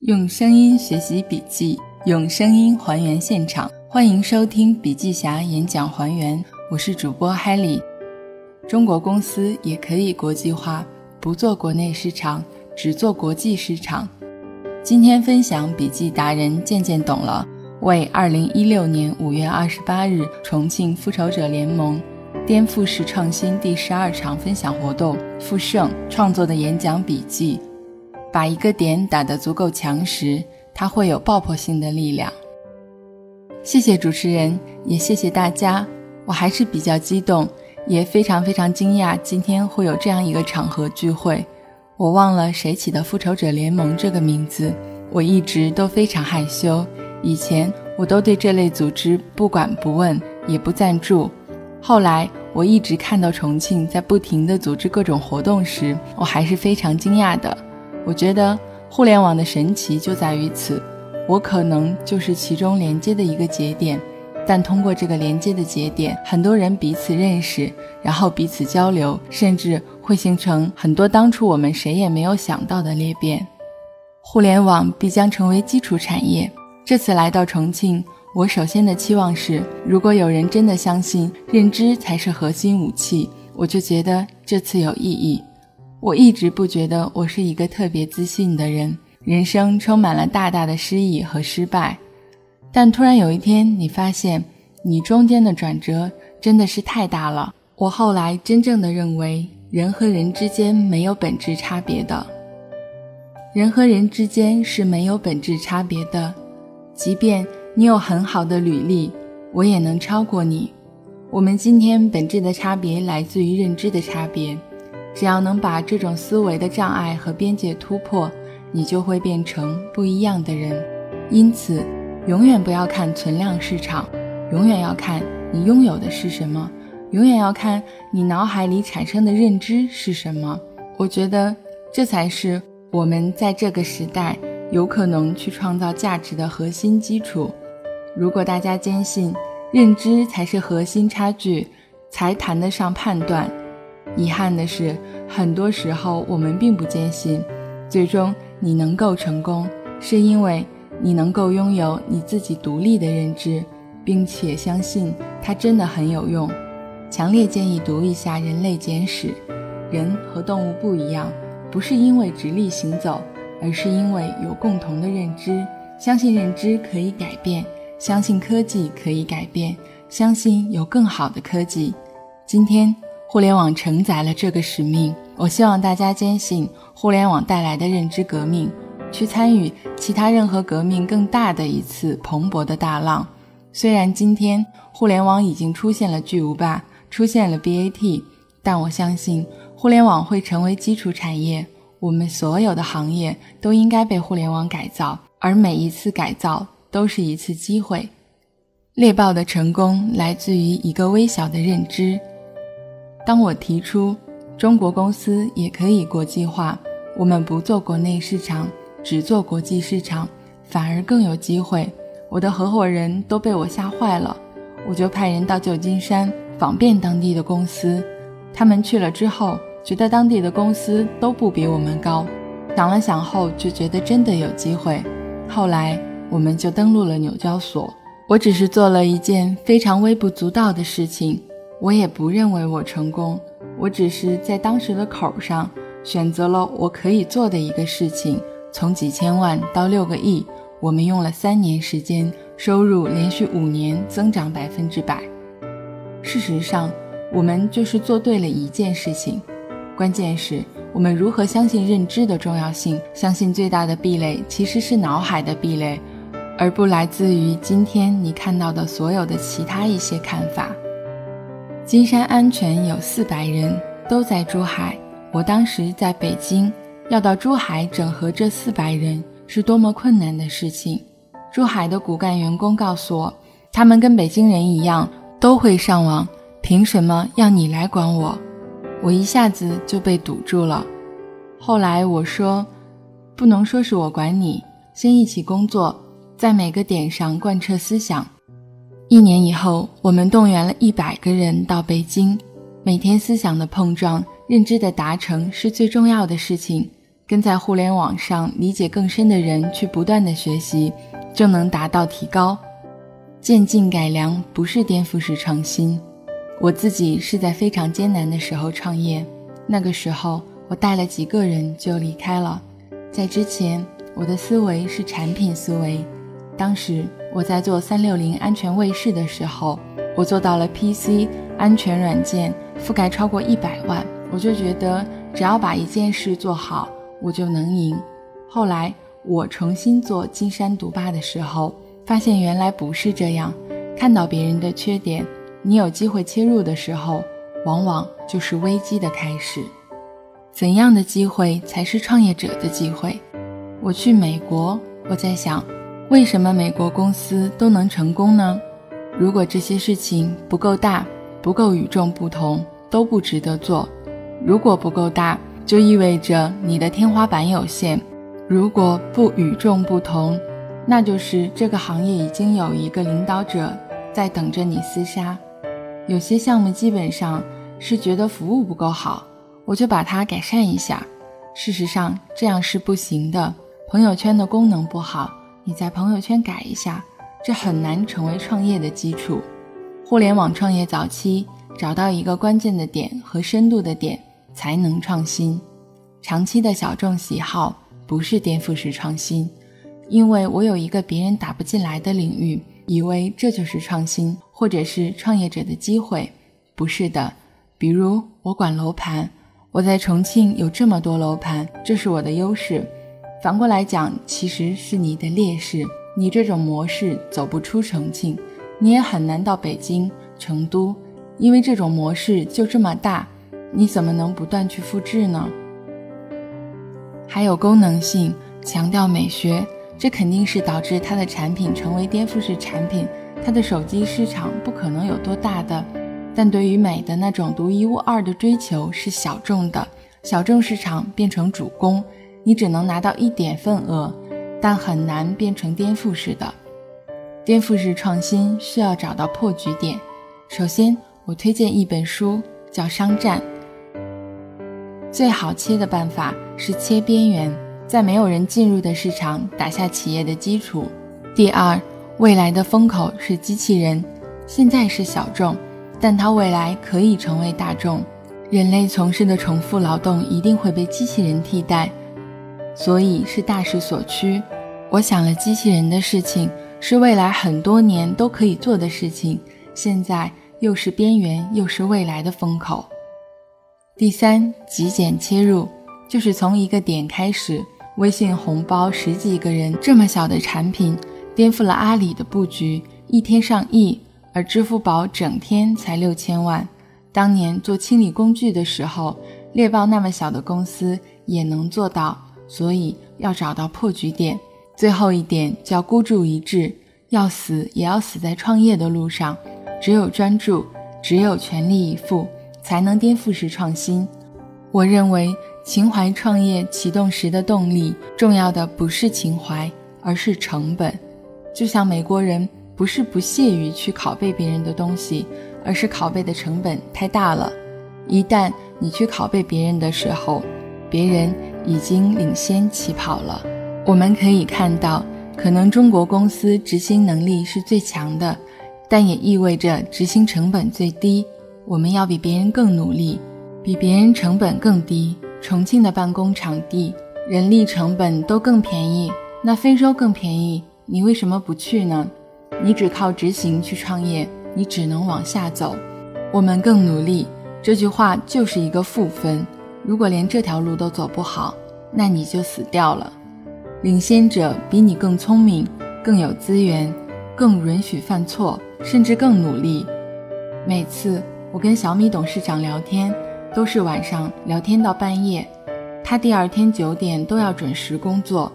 用声音学习笔记，用声音还原现场。欢迎收听笔记侠演讲还原，我是主播海丽。中国公司也可以国际化，不做国内市场，只做国际市场。今天分享笔记达人渐渐懂了，为二零一六年五月二十八日重庆复仇者联盟颠覆式创新第十二场分享活动复盛创作的演讲笔记。把一个点打得足够强时，它会有爆破性的力量。谢谢主持人，也谢谢大家。我还是比较激动，也非常非常惊讶，今天会有这样一个场合聚会。我忘了谁起的“复仇者联盟”这个名字，我一直都非常害羞。以前我都对这类组织不管不问，也不赞助。后来我一直看到重庆在不停地组织各种活动时，我还是非常惊讶的。我觉得互联网的神奇就在于此，我可能就是其中连接的一个节点，但通过这个连接的节点，很多人彼此认识，然后彼此交流，甚至会形成很多当初我们谁也没有想到的裂变。互联网必将成为基础产业。这次来到重庆，我首先的期望是，如果有人真的相信认知才是核心武器，我就觉得这次有意义。我一直不觉得我是一个特别自信的人，人生充满了大大的失意和失败。但突然有一天，你发现你中间的转折真的是太大了。我后来真正的认为，人和人之间没有本质差别的，人和人之间是没有本质差别的。即便你有很好的履历，我也能超过你。我们今天本质的差别来自于认知的差别。只要能把这种思维的障碍和边界突破，你就会变成不一样的人。因此，永远不要看存量市场，永远要看你拥有的是什么，永远要看你脑海里产生的认知是什么。我觉得这才是我们在这个时代有可能去创造价值的核心基础。如果大家坚信认知才是核心差距，才谈得上判断。遗憾的是，很多时候我们并不坚信，最终你能够成功，是因为你能够拥有你自己独立的认知，并且相信它真的很有用。强烈建议读一下《人类简史》。人和动物不一样，不是因为直立行走，而是因为有共同的认知。相信认知可以改变，相信科技可以改变，相信有更好的科技。今天。互联网承载了这个使命，我希望大家坚信互联网带来的认知革命，去参与其他任何革命更大的一次蓬勃的大浪。虽然今天互联网已经出现了巨无霸，出现了 BAT，但我相信互联网会成为基础产业。我们所有的行业都应该被互联网改造，而每一次改造都是一次机会。猎豹的成功来自于一个微小的认知。当我提出中国公司也可以国际化，我们不做国内市场，只做国际市场，反而更有机会。我的合伙人都被我吓坏了，我就派人到旧金山访遍当地的公司。他们去了之后，觉得当地的公司都不比我们高。想了想后，就觉得真的有机会。后来我们就登陆了纽交所。我只是做了一件非常微不足道的事情。我也不认为我成功，我只是在当时的口上选择了我可以做的一个事情。从几千万到六个亿，我们用了三年时间，收入连续五年增长百分之百。事实上，我们就是做对了一件事情。关键是我们如何相信认知的重要性，相信最大的壁垒其实是脑海的壁垒，而不来自于今天你看到的所有的其他一些看法。金山安全有四百人，都在珠海。我当时在北京，要到珠海整合这四百人是多么困难的事情。珠海的骨干员工告诉我，他们跟北京人一样都会上网，凭什么要你来管我？我一下子就被堵住了。后来我说，不能说是我管你，先一起工作，在每个点上贯彻思想。一年以后，我们动员了一百个人到北京，每天思想的碰撞、认知的达成是最重要的事情。跟在互联网上理解更深的人去不断的学习，就能达到提高。渐进改良不是颠覆式创新。我自己是在非常艰难的时候创业，那个时候我带了几个人就离开了。在之前，我的思维是产品思维。当时我在做三六零安全卫士的时候，我做到了 PC 安全软件覆盖超过一百万，我就觉得只要把一件事做好，我就能赢。后来我重新做金山毒霸的时候。发现原来不是这样，看到别人的缺点，你有机会切入的时候，往往就是危机的开始。怎样的机会才是创业者的机会？我去美国，我在想，为什么美国公司都能成功呢？如果这些事情不够大，不够与众不同，都不值得做。如果不够大，就意味着你的天花板有限；如果不与众不同，那就是这个行业已经有一个领导者在等着你厮杀。有些项目基本上是觉得服务不够好，我就把它改善一下。事实上这样是不行的。朋友圈的功能不好，你在朋友圈改一下，这很难成为创业的基础。互联网创业早期找到一个关键的点和深度的点，才能创新。长期的小众喜好不是颠覆式创新。因为我有一个别人打不进来的领域，以为这就是创新，或者是创业者的机会，不是的。比如我管楼盘，我在重庆有这么多楼盘，这是我的优势。反过来讲，其实是你的劣势。你这种模式走不出重庆，你也很难到北京、成都，因为这种模式就这么大，你怎么能不断去复制呢？还有功能性，强调美学。这肯定是导致它的产品成为颠覆式产品。它的手机市场不可能有多大的，但对于美的那种独一无二的追求是小众的。小众市场变成主攻，你只能拿到一点份额，但很难变成颠覆式的。颠覆式创新需要找到破局点。首先，我推荐一本书，叫《商战》。最好切的办法是切边缘。在没有人进入的市场打下企业的基础。第二，未来的风口是机器人，现在是小众，但它未来可以成为大众。人类从事的重复劳动一定会被机器人替代，所以是大势所趋。我想了，机器人的事情是未来很多年都可以做的事情，现在又是边缘，又是未来的风口。第三，极简切入，就是从一个点开始。微信红包十几个人这么小的产品，颠覆了阿里的布局，一天上亿，而支付宝整天才六千万。当年做清理工具的时候，猎豹那么小的公司也能做到，所以要找到破局点。最后一点叫孤注一掷，要死也要死在创业的路上。只有专注，只有全力以赴，才能颠覆式创新。我认为。情怀创业启动时的动力，重要的不是情怀，而是成本。就像美国人不是不屑于去拷贝别人的东西，而是拷贝的成本太大了。一旦你去拷贝别人的时候，别人已经领先起跑了。我们可以看到，可能中国公司执行能力是最强的，但也意味着执行成本最低。我们要比别人更努力，比别人成本更低。重庆的办公场地、人力成本都更便宜，那非洲更便宜，你为什么不去呢？你只靠执行去创业，你只能往下走。我们更努力，这句话就是一个负分。如果连这条路都走不好，那你就死掉了。领先者比你更聪明，更有资源，更允许犯错，甚至更努力。每次我跟小米董事长聊天。都是晚上聊天到半夜，他第二天九点都要准时工作。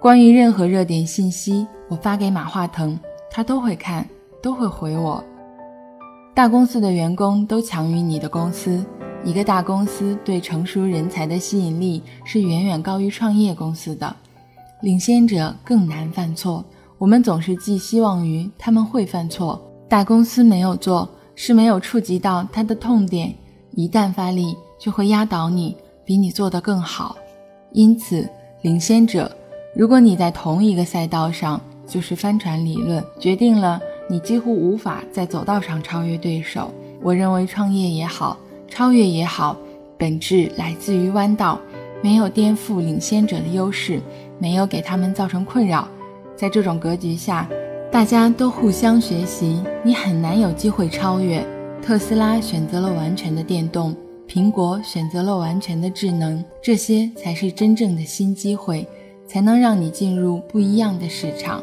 关于任何热点信息，我发给马化腾，他都会看，都会回我。大公司的员工都强于你的公司，一个大公司对成熟人才的吸引力是远远高于创业公司的。领先者更难犯错，我们总是寄希望于他们会犯错。大公司没有做，是没有触及到他的痛点。一旦发力，就会压倒你，比你做得更好。因此，领先者，如果你在同一个赛道上，就是帆船理论决定了你几乎无法在走道上超越对手。我认为创业也好，超越也好，本质来自于弯道，没有颠覆领先者的优势，没有给他们造成困扰。在这种格局下，大家都互相学习，你很难有机会超越。特斯拉选择了完全的电动，苹果选择了完全的智能，这些才是真正的新机会，才能让你进入不一样的市场。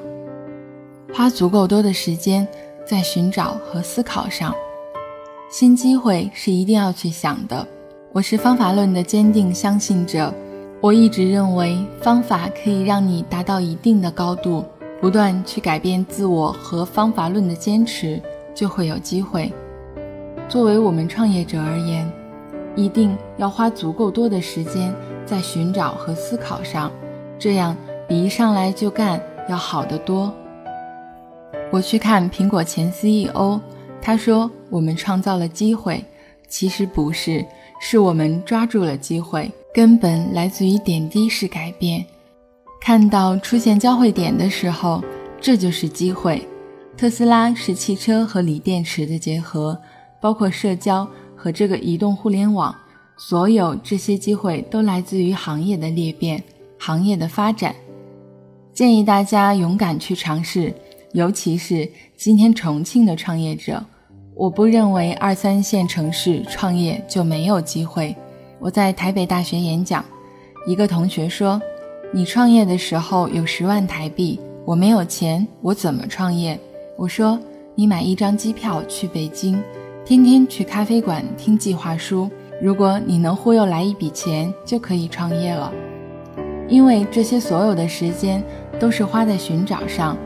花足够多的时间在寻找和思考上。新机会是一定要去想的。我是方法论的坚定相信者。我一直认为，方法可以让你达到一定的高度，不断去改变自我和方法论的坚持，就会有机会。作为我们创业者而言，一定要花足够多的时间在寻找和思考上，这样比一上来就干要好得多。我去看苹果前 CEO。他说：“我们创造了机会，其实不是，是我们抓住了机会，根本来自于点滴式改变。看到出现交汇点的时候，这就是机会。特斯拉是汽车和锂电池的结合，包括社交和这个移动互联网，所有这些机会都来自于行业的裂变、行业的发展。建议大家勇敢去尝试，尤其是今天重庆的创业者。”我不认为二三线城市创业就没有机会。我在台北大学演讲，一个同学说：“你创业的时候有十万台币，我没有钱，我怎么创业？”我说：“你买一张机票去北京，天天去咖啡馆听计划书。如果你能忽悠来一笔钱，就可以创业了。因为这些所有的时间都是花在寻找上，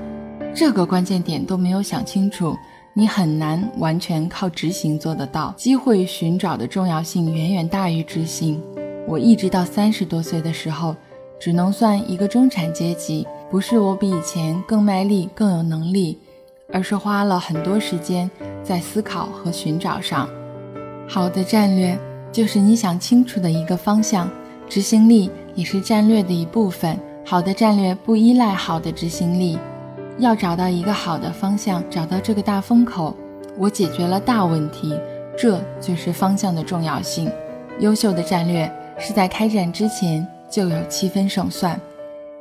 这个关键点都没有想清楚。”你很难完全靠执行做得到。机会寻找的重要性远远大于执行。我一直到三十多岁的时候，只能算一个中产阶级。不是我比以前更卖力、更有能力，而是花了很多时间在思考和寻找上。好的战略就是你想清楚的一个方向，执行力也是战略的一部分。好的战略不依赖好的执行力。要找到一个好的方向，找到这个大风口，我解决了大问题，这就是方向的重要性。优秀的战略是在开战之前就有七分胜算。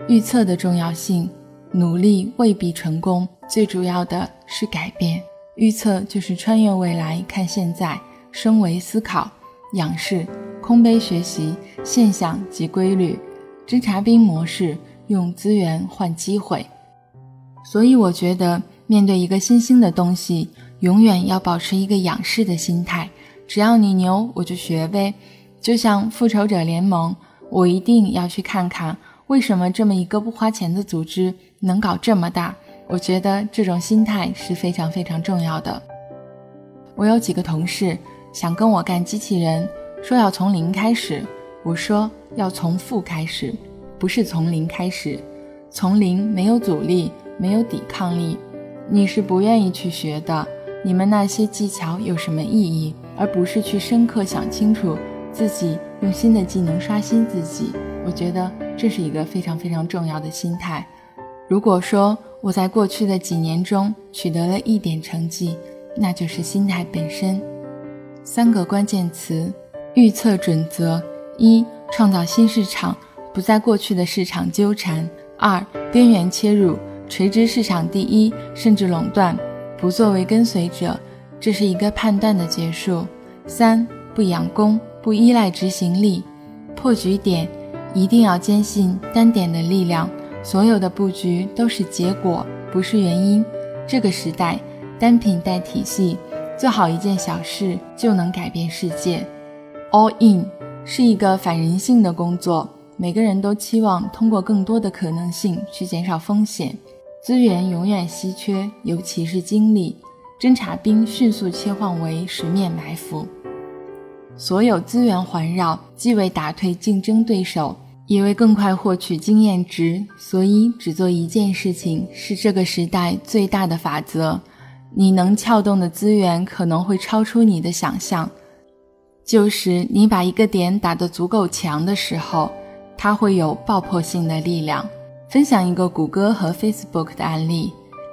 预测的重要性，努力未必成功，最主要的是改变。预测就是穿越未来看现在，升维思考，仰视，空杯学习现象及规律，侦察兵模式，用资源换机会。所以我觉得，面对一个新兴的东西，永远要保持一个仰视的心态。只要你牛，我就学呗。就像复仇者联盟，我一定要去看看，为什么这么一个不花钱的组织能搞这么大。我觉得这种心态是非常非常重要的。我有几个同事想跟我干机器人，说要从零开始。我说要从负开始，不是从零开始。从零没有阻力。没有抵抗力，你是不愿意去学的。你们那些技巧有什么意义？而不是去深刻想清楚自己用新的技能刷新自己。我觉得这是一个非常非常重要的心态。如果说我在过去的几年中取得了一点成绩，那就是心态本身。三个关键词：预测准则一、创造新市场，不在过去的市场纠缠；二、边缘切入。垂直市场第一，甚至垄断，不作为跟随者，这是一个判断的结束。三不养功，不依赖执行力，破局点一定要坚信单点的力量。所有的布局都是结果，不是原因。这个时代，单品带体系，做好一件小事就能改变世界。All in 是一个反人性的工作，每个人都期望通过更多的可能性去减少风险。资源永远稀缺，尤其是精力。侦察兵迅速切换为十面埋伏，所有资源环绕，既为打退竞争对手，也为更快获取经验值。所以，只做一件事情是这个时代最大的法则。你能撬动的资源可能会超出你的想象，就是你把一个点打得足够强的时候，它会有爆破性的力量。分享一个谷歌和 Facebook 的案例，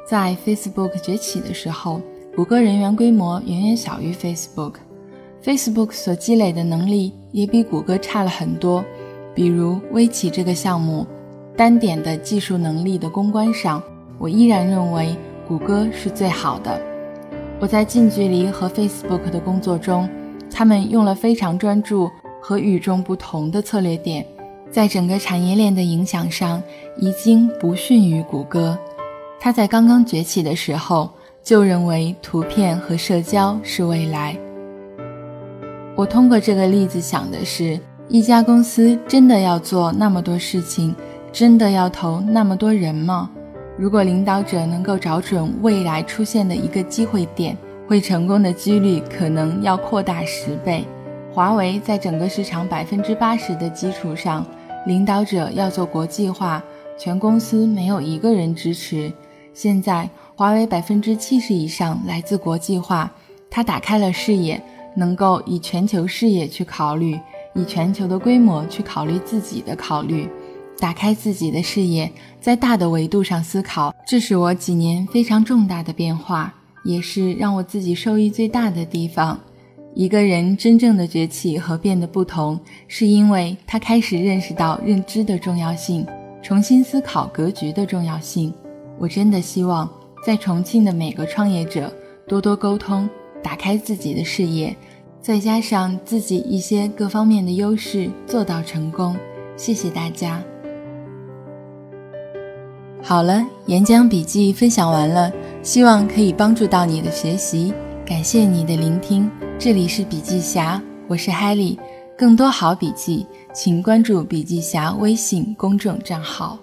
在 Facebook 崛起的时候，谷歌人员规模远远小于 Facebook，Facebook 所积累的能力也比谷歌差了很多。比如微企这个项目，单点的技术能力的攻关上，我依然认为谷歌是最好的。我在近距离和 Facebook 的工作中，他们用了非常专注和与众不同的策略点。在整个产业链的影响上，已经不逊于谷歌。它在刚刚崛起的时候就认为图片和社交是未来。我通过这个例子想的是，一家公司真的要做那么多事情，真的要投那么多人吗？如果领导者能够找准未来出现的一个机会点，会成功的几率可能要扩大十倍。华为在整个市场百分之八十的基础上。领导者要做国际化，全公司没有一个人支持。现在华为百分之七十以上来自国际化，它打开了视野，能够以全球视野去考虑，以全球的规模去考虑自己的考虑，打开自己的视野，在大的维度上思考。这是我几年非常重大的变化，也是让我自己受益最大的地方。一个人真正的崛起和变得不同，是因为他开始认识到认知的重要性，重新思考格局的重要性。我真的希望在重庆的每个创业者多多沟通，打开自己的视野，再加上自己一些各方面的优势，做到成功。谢谢大家。好了，演讲笔记分享完了，希望可以帮助到你的学习。感谢你的聆听。这里是笔记侠，我是海丽。更多好笔记，请关注笔记侠微信公众账号。